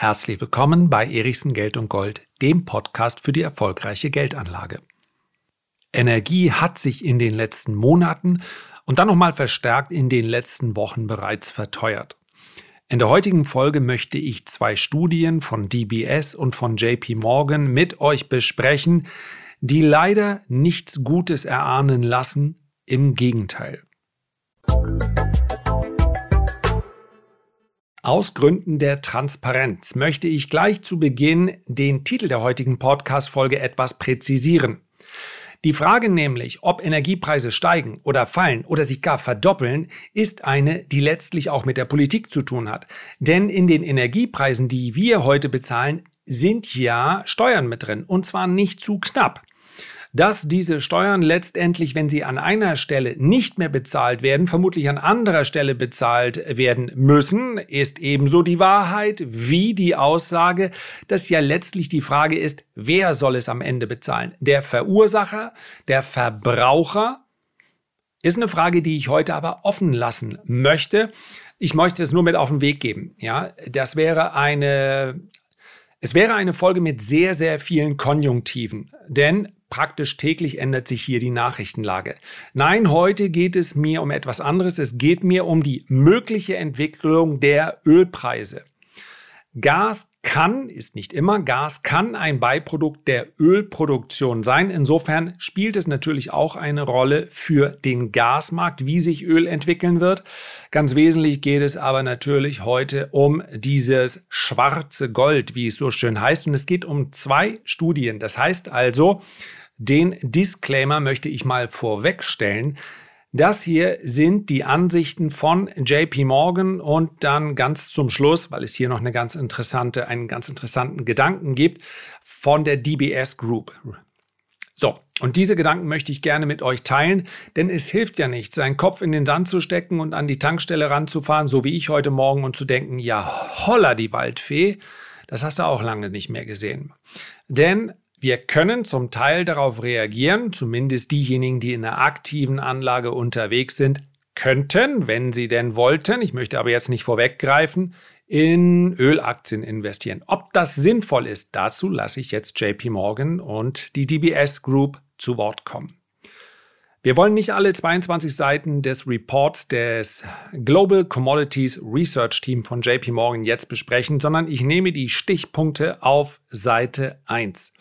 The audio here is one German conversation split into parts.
Herzlich willkommen bei Erichsen Geld und Gold, dem Podcast für die erfolgreiche Geldanlage. Energie hat sich in den letzten Monaten und dann nochmal verstärkt in den letzten Wochen bereits verteuert. In der heutigen Folge möchte ich zwei Studien von DBS und von JP Morgan mit euch besprechen, die leider nichts Gutes erahnen lassen, im Gegenteil. Aus Gründen der Transparenz möchte ich gleich zu Beginn den Titel der heutigen Podcast-Folge etwas präzisieren. Die Frage nämlich, ob Energiepreise steigen oder fallen oder sich gar verdoppeln, ist eine, die letztlich auch mit der Politik zu tun hat. Denn in den Energiepreisen, die wir heute bezahlen, sind ja Steuern mit drin und zwar nicht zu knapp dass diese Steuern letztendlich, wenn sie an einer Stelle nicht mehr bezahlt werden, vermutlich an anderer Stelle bezahlt werden müssen, ist ebenso die Wahrheit wie die Aussage, dass ja letztlich die Frage ist, wer soll es am Ende bezahlen? Der Verursacher, der Verbraucher? Ist eine Frage, die ich heute aber offen lassen möchte. Ich möchte es nur mit auf den Weg geben. Ja, das wäre eine, es wäre eine Folge mit sehr, sehr vielen Konjunktiven. Denn praktisch täglich ändert sich hier die Nachrichtenlage. Nein, heute geht es mir um etwas anderes. Es geht mir um die mögliche Entwicklung der Ölpreise. Gas kann, ist nicht immer, Gas kann ein Beiprodukt der Ölproduktion sein. Insofern spielt es natürlich auch eine Rolle für den Gasmarkt, wie sich Öl entwickeln wird. Ganz wesentlich geht es aber natürlich heute um dieses schwarze Gold, wie es so schön heißt. Und es geht um zwei Studien. Das heißt also, den Disclaimer möchte ich mal vorwegstellen. Das hier sind die Ansichten von JP Morgan und dann ganz zum Schluss, weil es hier noch eine ganz interessante, einen ganz interessanten Gedanken gibt, von der DBS Group. So, und diese Gedanken möchte ich gerne mit euch teilen, denn es hilft ja nicht, seinen Kopf in den Sand zu stecken und an die Tankstelle ranzufahren, so wie ich heute Morgen, und zu denken, ja, holla die Waldfee, das hast du auch lange nicht mehr gesehen. Denn wir können zum Teil darauf reagieren, zumindest diejenigen, die in einer aktiven Anlage unterwegs sind, könnten, wenn sie denn wollten, ich möchte aber jetzt nicht vorweggreifen, in Ölaktien investieren. Ob das sinnvoll ist, dazu lasse ich jetzt JP Morgan und die DBS Group zu Wort kommen. Wir wollen nicht alle 22 Seiten des Reports des Global Commodities Research Team von JP Morgan jetzt besprechen, sondern ich nehme die Stichpunkte auf Seite 1.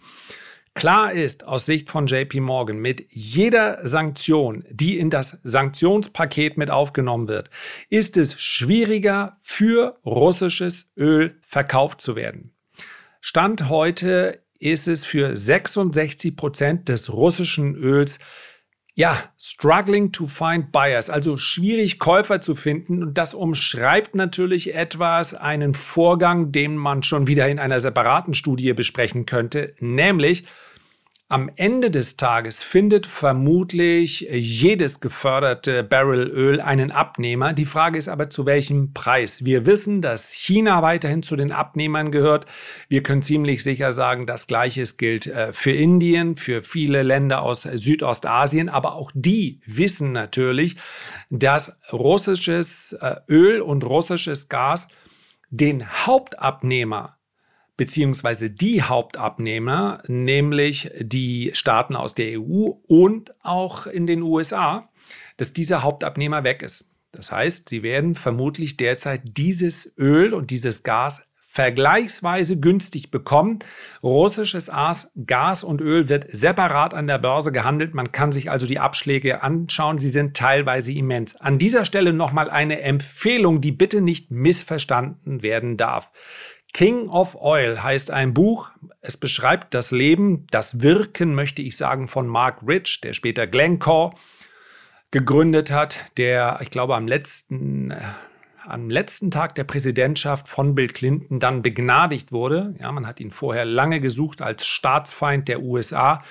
Klar ist aus Sicht von JP Morgan, mit jeder Sanktion, die in das Sanktionspaket mit aufgenommen wird, ist es schwieriger für russisches Öl verkauft zu werden. Stand heute ist es für 66 Prozent des russischen Öls ja, struggling to find buyers, also schwierig Käufer zu finden. Und das umschreibt natürlich etwas einen Vorgang, den man schon wieder in einer separaten Studie besprechen könnte, nämlich am Ende des Tages findet vermutlich jedes geförderte Barrelöl einen Abnehmer. Die Frage ist aber, zu welchem Preis? Wir wissen, dass China weiterhin zu den Abnehmern gehört. Wir können ziemlich sicher sagen, das Gleiche gilt äh, für Indien, für viele Länder aus Südostasien. Aber auch die wissen natürlich, dass russisches äh, Öl und russisches Gas den Hauptabnehmer beziehungsweise die Hauptabnehmer, nämlich die Staaten aus der EU und auch in den USA, dass dieser Hauptabnehmer weg ist. Das heißt, sie werden vermutlich derzeit dieses Öl und dieses Gas vergleichsweise günstig bekommen. Russisches Gas und Öl wird separat an der Börse gehandelt. Man kann sich also die Abschläge anschauen. Sie sind teilweise immens. An dieser Stelle nochmal eine Empfehlung, die bitte nicht missverstanden werden darf. King of Oil heißt ein Buch. Es beschreibt das Leben, das Wirken, möchte ich sagen, von Mark Rich, der später Glencore gegründet hat, der, ich glaube, am letzten, äh, am letzten Tag der Präsidentschaft von Bill Clinton dann begnadigt wurde. Ja, man hat ihn vorher lange gesucht als Staatsfeind der USA.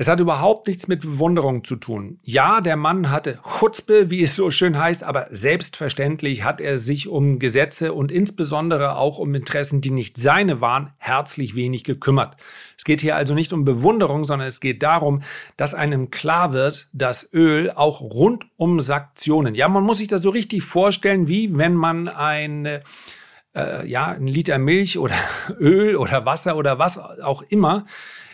Es hat überhaupt nichts mit Bewunderung zu tun. Ja, der Mann hatte Chutzpe, wie es so schön heißt, aber selbstverständlich hat er sich um Gesetze und insbesondere auch um Interessen, die nicht seine waren, herzlich wenig gekümmert. Es geht hier also nicht um Bewunderung, sondern es geht darum, dass einem klar wird, dass Öl auch rund um Sanktionen, ja, man muss sich das so richtig vorstellen, wie wenn man eine äh, ja, ein Liter Milch oder Öl oder Wasser oder was auch immer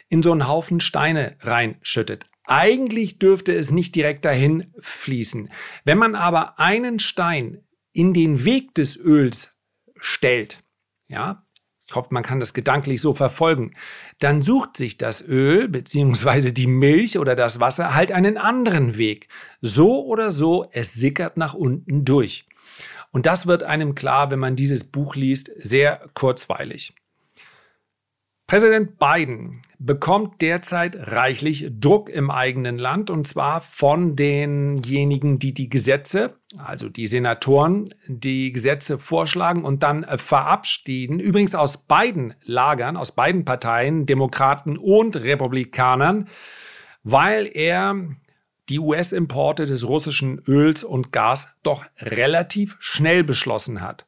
in so einen Haufen Steine reinschüttet. Eigentlich dürfte es nicht direkt dahin fließen. Wenn man aber einen Stein in den Weg des Öls stellt, ja, ich hoffe, man kann das gedanklich so verfolgen, dann sucht sich das Öl bzw. die Milch oder das Wasser halt einen anderen Weg. So oder so, es sickert nach unten durch. Und das wird einem klar, wenn man dieses Buch liest, sehr kurzweilig. Präsident Biden bekommt derzeit reichlich Druck im eigenen Land und zwar von denjenigen, die die Gesetze, also die Senatoren, die Gesetze vorschlagen und dann verabschieden. Übrigens aus beiden Lagern, aus beiden Parteien, Demokraten und Republikanern, weil er die US-Importe des russischen Öls und Gas doch relativ schnell beschlossen hat.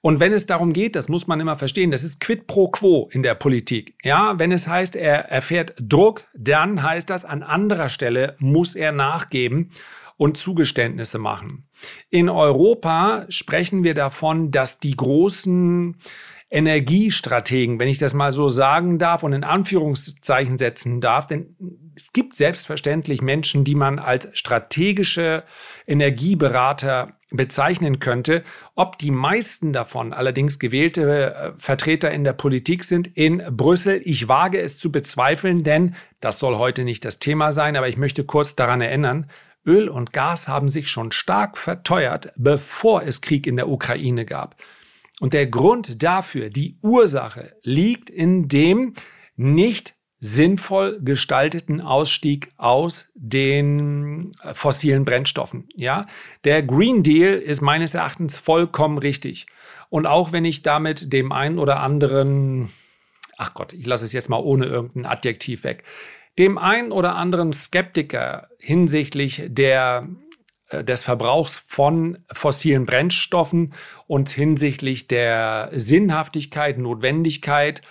Und wenn es darum geht, das muss man immer verstehen, das ist quid pro quo in der Politik. Ja, wenn es heißt, er erfährt Druck, dann heißt das, an anderer Stelle muss er nachgeben und Zugeständnisse machen. In Europa sprechen wir davon, dass die großen Energiestrategen, wenn ich das mal so sagen darf und in Anführungszeichen setzen darf, denn es gibt selbstverständlich Menschen, die man als strategische Energieberater bezeichnen könnte. Ob die meisten davon allerdings gewählte äh, Vertreter in der Politik sind in Brüssel, ich wage es zu bezweifeln, denn das soll heute nicht das Thema sein, aber ich möchte kurz daran erinnern, Öl und Gas haben sich schon stark verteuert, bevor es Krieg in der Ukraine gab. Und der Grund dafür, die Ursache, liegt in dem nicht sinnvoll gestalteten Ausstieg aus den fossilen Brennstoffen. Ja, der Green Deal ist meines Erachtens vollkommen richtig. Und auch wenn ich damit dem einen oder anderen, ach Gott, ich lasse es jetzt mal ohne irgendein Adjektiv weg, dem einen oder anderen Skeptiker hinsichtlich der äh, des Verbrauchs von fossilen Brennstoffen und hinsichtlich der Sinnhaftigkeit, Notwendigkeit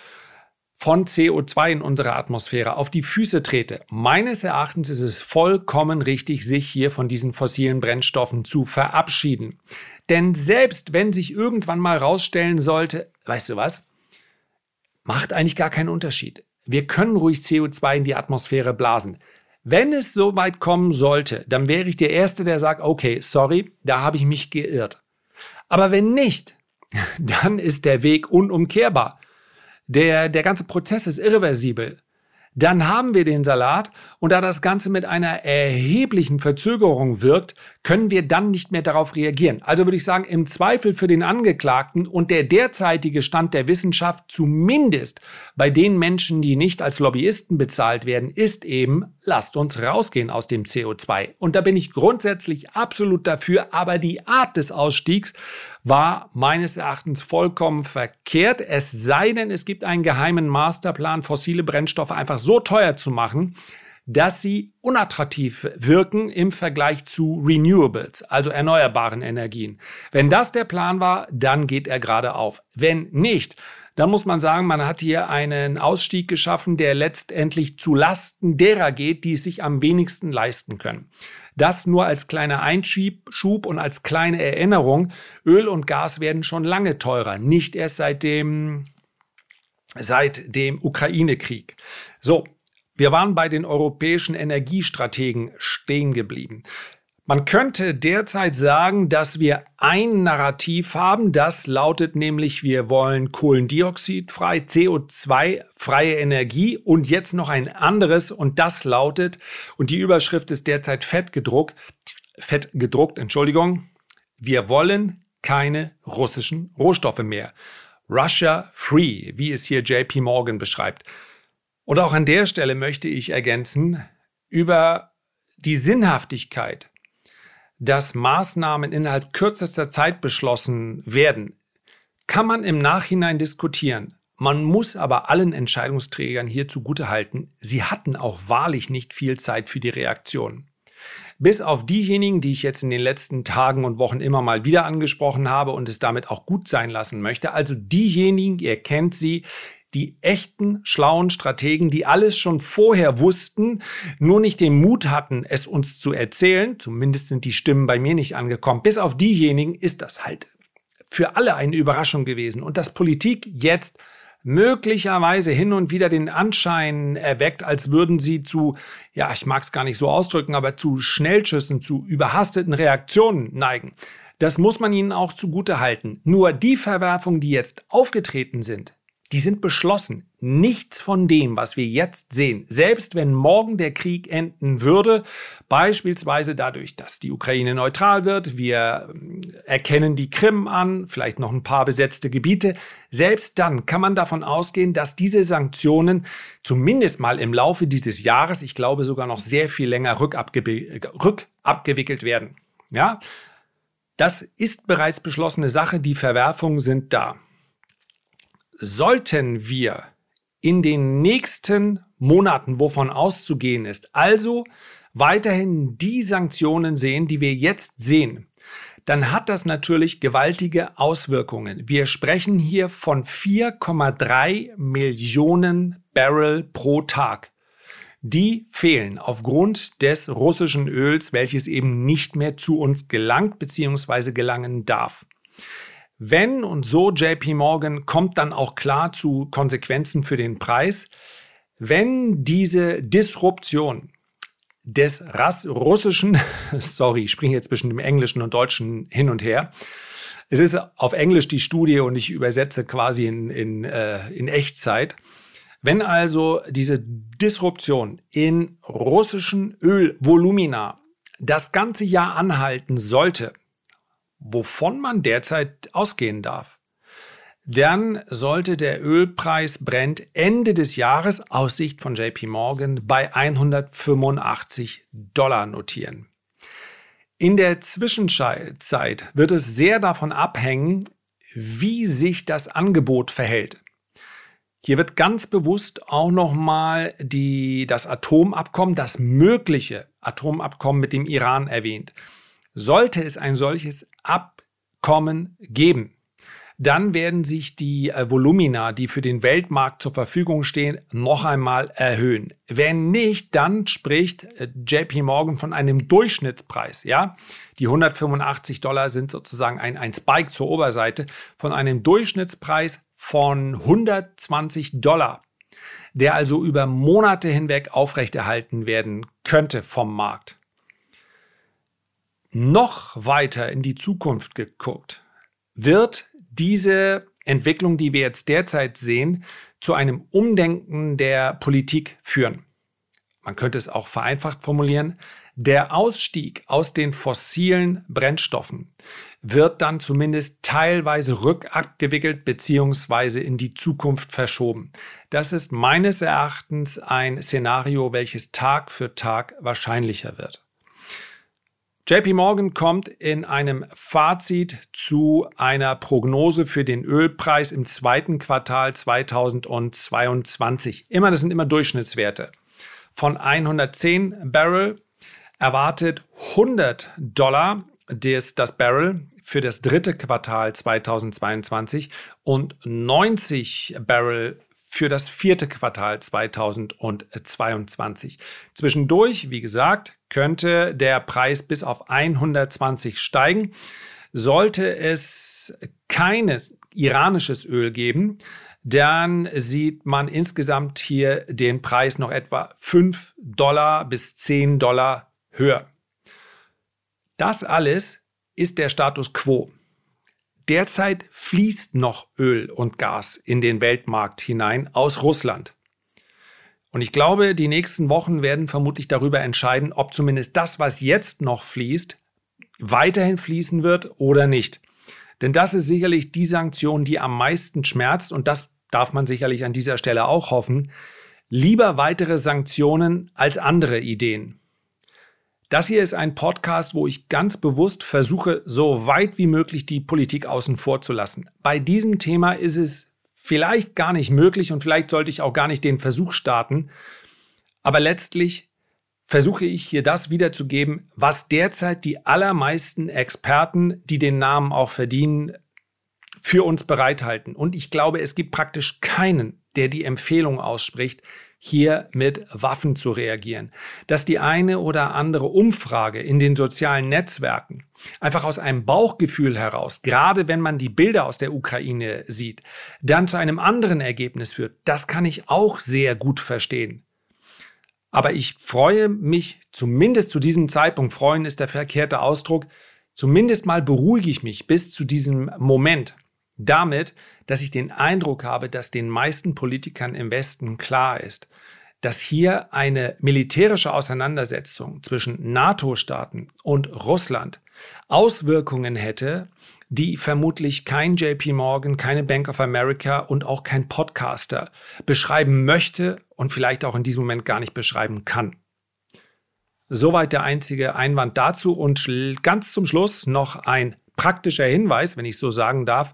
von CO2 in unserer Atmosphäre auf die Füße trete. Meines Erachtens ist es vollkommen richtig, sich hier von diesen fossilen Brennstoffen zu verabschieden. Denn selbst wenn sich irgendwann mal rausstellen sollte, weißt du was, macht eigentlich gar keinen Unterschied. Wir können ruhig CO2 in die Atmosphäre blasen. Wenn es so weit kommen sollte, dann wäre ich der Erste, der sagt, okay, sorry, da habe ich mich geirrt. Aber wenn nicht, dann ist der Weg unumkehrbar. Der, der ganze Prozess ist irreversibel dann haben wir den Salat und da das Ganze mit einer erheblichen Verzögerung wirkt, können wir dann nicht mehr darauf reagieren. Also würde ich sagen, im Zweifel für den Angeklagten und der derzeitige Stand der Wissenschaft, zumindest bei den Menschen, die nicht als Lobbyisten bezahlt werden, ist eben, lasst uns rausgehen aus dem CO2. Und da bin ich grundsätzlich absolut dafür, aber die Art des Ausstiegs war meines Erachtens vollkommen verkehrt. Es sei denn, es gibt einen geheimen Masterplan, fossile Brennstoffe einfach so teuer zu machen, dass sie unattraktiv wirken im Vergleich zu Renewables, also erneuerbaren Energien. Wenn das der Plan war, dann geht er gerade auf. Wenn nicht, dann muss man sagen, man hat hier einen Ausstieg geschaffen, der letztendlich zu Lasten derer geht, die es sich am wenigsten leisten können. Das nur als kleiner Einschub und als kleine Erinnerung. Öl und Gas werden schon lange teurer, nicht erst seit dem, seit dem Ukraine-Krieg. So, wir waren bei den europäischen Energiestrategen stehen geblieben. Man könnte derzeit sagen, dass wir ein Narrativ haben, das lautet nämlich, wir wollen Kohlendioxidfrei, CO2-freie Energie und jetzt noch ein anderes und das lautet, und die Überschrift ist derzeit fett gedruckt, fett gedruckt, Entschuldigung, wir wollen keine russischen Rohstoffe mehr. Russia Free, wie es hier JP Morgan beschreibt. Und auch an der Stelle möchte ich ergänzen, über die Sinnhaftigkeit dass Maßnahmen innerhalb kürzester Zeit beschlossen werden, kann man im Nachhinein diskutieren. Man muss aber allen Entscheidungsträgern hier zugutehalten, sie hatten auch wahrlich nicht viel Zeit für die Reaktion. Bis auf diejenigen, die ich jetzt in den letzten Tagen und Wochen immer mal wieder angesprochen habe und es damit auch gut sein lassen möchte, also diejenigen, ihr kennt sie, die echten, schlauen Strategen, die alles schon vorher wussten, nur nicht den Mut hatten, es uns zu erzählen, zumindest sind die Stimmen bei mir nicht angekommen, bis auf diejenigen ist das halt für alle eine Überraschung gewesen und dass Politik jetzt möglicherweise hin und wieder den Anschein erweckt, als würden sie zu, ja, ich mag es gar nicht so ausdrücken, aber zu Schnellschüssen, zu überhasteten Reaktionen neigen. Das muss man ihnen auch zugute halten. Nur die Verwerfungen, die jetzt aufgetreten sind, die sind beschlossen. Nichts von dem, was wir jetzt sehen, selbst wenn morgen der Krieg enden würde, beispielsweise dadurch, dass die Ukraine neutral wird, wir ähm, erkennen die Krim an, vielleicht noch ein paar besetzte Gebiete, selbst dann kann man davon ausgehen, dass diese Sanktionen zumindest mal im Laufe dieses Jahres, ich glaube sogar noch sehr viel länger rückabge rückabgewickelt werden. Ja, das ist bereits beschlossene Sache, die Verwerfungen sind da sollten wir in den nächsten Monaten, wovon auszugehen ist, also weiterhin die Sanktionen sehen, die wir jetzt sehen, dann hat das natürlich gewaltige Auswirkungen. Wir sprechen hier von 4,3 Millionen Barrel pro Tag. Die fehlen aufgrund des russischen Öls, welches eben nicht mehr zu uns gelangt bzw. gelangen darf. Wenn und so JP Morgan kommt dann auch klar zu Konsequenzen für den Preis, wenn diese Disruption des russischen, sorry, ich springe jetzt zwischen dem Englischen und Deutschen hin und her. Es ist auf Englisch die Studie und ich übersetze quasi in, in, äh, in Echtzeit. Wenn also diese Disruption in russischen Ölvolumina das ganze Jahr anhalten sollte, wovon man derzeit ausgehen darf. Dann sollte der Ölpreis Brent Ende des Jahres aus Sicht von JP Morgan bei 185 Dollar notieren. In der Zwischenzeit wird es sehr davon abhängen, wie sich das Angebot verhält. Hier wird ganz bewusst auch nochmal das Atomabkommen, das mögliche Atomabkommen mit dem Iran erwähnt. Sollte es ein solches Abkommen geben, dann werden sich die äh, Volumina, die für den Weltmarkt zur Verfügung stehen, noch einmal erhöhen. Wenn nicht, dann spricht äh, JP Morgan von einem Durchschnittspreis. Ja, die 185 Dollar sind sozusagen ein, ein Spike zur Oberseite von einem Durchschnittspreis von 120 Dollar, der also über Monate hinweg aufrechterhalten werden könnte vom Markt noch weiter in die Zukunft geguckt, wird diese Entwicklung, die wir jetzt derzeit sehen, zu einem Umdenken der Politik führen. Man könnte es auch vereinfacht formulieren. Der Ausstieg aus den fossilen Brennstoffen wird dann zumindest teilweise rückabgewickelt bzw. in die Zukunft verschoben. Das ist meines Erachtens ein Szenario, welches Tag für Tag wahrscheinlicher wird. JP Morgan kommt in einem Fazit zu einer Prognose für den Ölpreis im zweiten Quartal 2022. Immer, das sind immer Durchschnittswerte. Von 110 Barrel erwartet 100 Dollar des, das Barrel für das dritte Quartal 2022 und 90 Barrel für das vierte Quartal 2022. Zwischendurch, wie gesagt, könnte der Preis bis auf 120 steigen. Sollte es keines iranisches Öl geben, dann sieht man insgesamt hier den Preis noch etwa 5 Dollar bis 10 Dollar höher. Das alles ist der Status quo. Derzeit fließt noch Öl und Gas in den Weltmarkt hinein aus Russland. Und ich glaube, die nächsten Wochen werden vermutlich darüber entscheiden, ob zumindest das, was jetzt noch fließt, weiterhin fließen wird oder nicht. Denn das ist sicherlich die Sanktion, die am meisten schmerzt und das darf man sicherlich an dieser Stelle auch hoffen. Lieber weitere Sanktionen als andere Ideen. Das hier ist ein Podcast, wo ich ganz bewusst versuche, so weit wie möglich die Politik außen vor zu lassen. Bei diesem Thema ist es vielleicht gar nicht möglich und vielleicht sollte ich auch gar nicht den Versuch starten. Aber letztlich versuche ich hier das wiederzugeben, was derzeit die allermeisten Experten, die den Namen auch verdienen, für uns bereithalten. Und ich glaube, es gibt praktisch keinen, der die Empfehlung ausspricht, hier mit Waffen zu reagieren. Dass die eine oder andere Umfrage in den sozialen Netzwerken einfach aus einem Bauchgefühl heraus, gerade wenn man die Bilder aus der Ukraine sieht, dann zu einem anderen Ergebnis führt, das kann ich auch sehr gut verstehen. Aber ich freue mich, zumindest zu diesem Zeitpunkt, freuen ist der verkehrte Ausdruck, zumindest mal beruhige ich mich bis zu diesem Moment damit, dass ich den Eindruck habe, dass den meisten Politikern im Westen klar ist, dass hier eine militärische Auseinandersetzung zwischen NATO-Staaten und Russland Auswirkungen hätte, die vermutlich kein JP Morgan, keine Bank of America und auch kein Podcaster beschreiben möchte und vielleicht auch in diesem Moment gar nicht beschreiben kann. Soweit der einzige Einwand dazu und ganz zum Schluss noch ein praktischer Hinweis, wenn ich so sagen darf.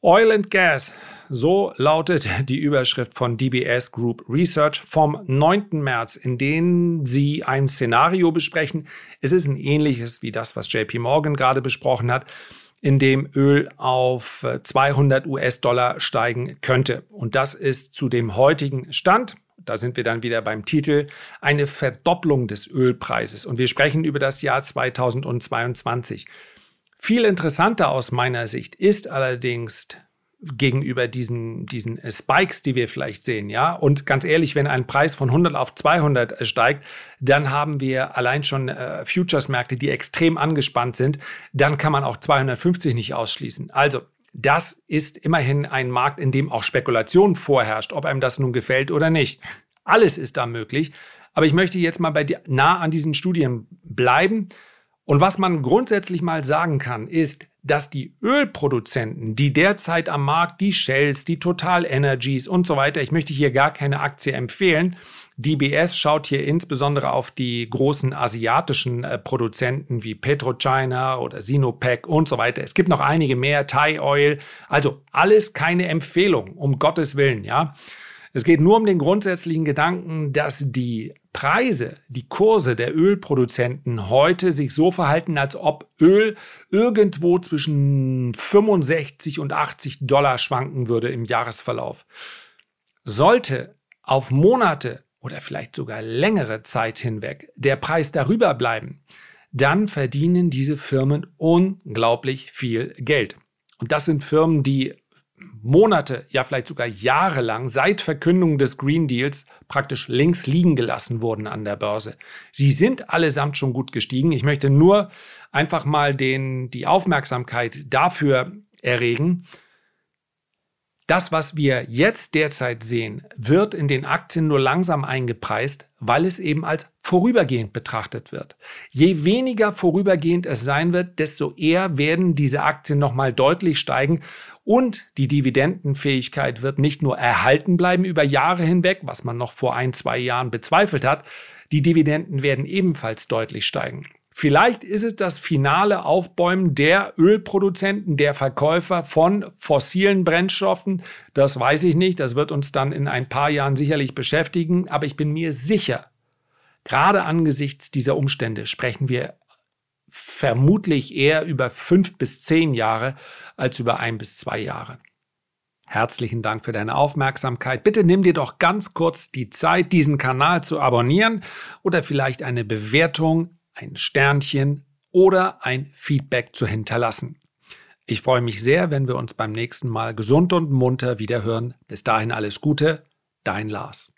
Oil and Gas, so lautet die Überschrift von DBS Group Research vom 9. März, in dem sie ein Szenario besprechen. Es ist ein ähnliches wie das, was JP Morgan gerade besprochen hat in dem Öl auf 200 äh, US-Dollar steigen könnte. Und das ist zu dem heutigen Stand, da sind wir dann wieder beim Titel, eine Verdopplung des Ölpreises. Und wir sprechen über das Jahr 2022. Viel interessanter aus meiner Sicht ist allerdings gegenüber diesen, diesen Spikes, die wir vielleicht sehen, ja. Und ganz ehrlich, wenn ein Preis von 100 auf 200 steigt, dann haben wir allein schon äh, Futures-Märkte, die extrem angespannt sind. Dann kann man auch 250 nicht ausschließen. Also, das ist immerhin ein Markt, in dem auch Spekulation vorherrscht, ob einem das nun gefällt oder nicht. Alles ist da möglich. Aber ich möchte jetzt mal bei nah an diesen Studien bleiben. Und was man grundsätzlich mal sagen kann, ist, dass die Ölproduzenten, die derzeit am Markt, die Shells, die Total Energies und so weiter, ich möchte hier gar keine Aktie empfehlen. DBS schaut hier insbesondere auf die großen asiatischen äh, Produzenten wie PetroChina oder Sinopec und so weiter. Es gibt noch einige mehr, Thai Oil. Also alles keine Empfehlung, um Gottes Willen, ja. Es geht nur um den grundsätzlichen Gedanken, dass die Preise, die Kurse der Ölproduzenten heute sich so verhalten, als ob Öl irgendwo zwischen 65 und 80 Dollar schwanken würde im Jahresverlauf. Sollte auf Monate oder vielleicht sogar längere Zeit hinweg der Preis darüber bleiben, dann verdienen diese Firmen unglaublich viel Geld. Und das sind Firmen, die Monate, ja vielleicht sogar jahrelang seit Verkündung des Green Deals praktisch links liegen gelassen wurden an der Börse. Sie sind allesamt schon gut gestiegen. Ich möchte nur einfach mal den, die Aufmerksamkeit dafür erregen, das, was wir jetzt derzeit sehen, wird in den Aktien nur langsam eingepreist, weil es eben als vorübergehend betrachtet wird. Je weniger vorübergehend es sein wird, desto eher werden diese Aktien nochmal deutlich steigen und die Dividendenfähigkeit wird nicht nur erhalten bleiben über Jahre hinweg, was man noch vor ein, zwei Jahren bezweifelt hat, die Dividenden werden ebenfalls deutlich steigen. Vielleicht ist es das finale Aufbäumen der Ölproduzenten, der Verkäufer von fossilen Brennstoffen. Das weiß ich nicht. Das wird uns dann in ein paar Jahren sicherlich beschäftigen. Aber ich bin mir sicher, gerade angesichts dieser Umstände sprechen wir vermutlich eher über fünf bis zehn Jahre als über ein bis zwei Jahre. Herzlichen Dank für deine Aufmerksamkeit. Bitte nimm dir doch ganz kurz die Zeit, diesen Kanal zu abonnieren oder vielleicht eine Bewertung ein Sternchen oder ein Feedback zu hinterlassen. Ich freue mich sehr, wenn wir uns beim nächsten Mal gesund und munter wieder hören. Bis dahin alles Gute, dein Lars.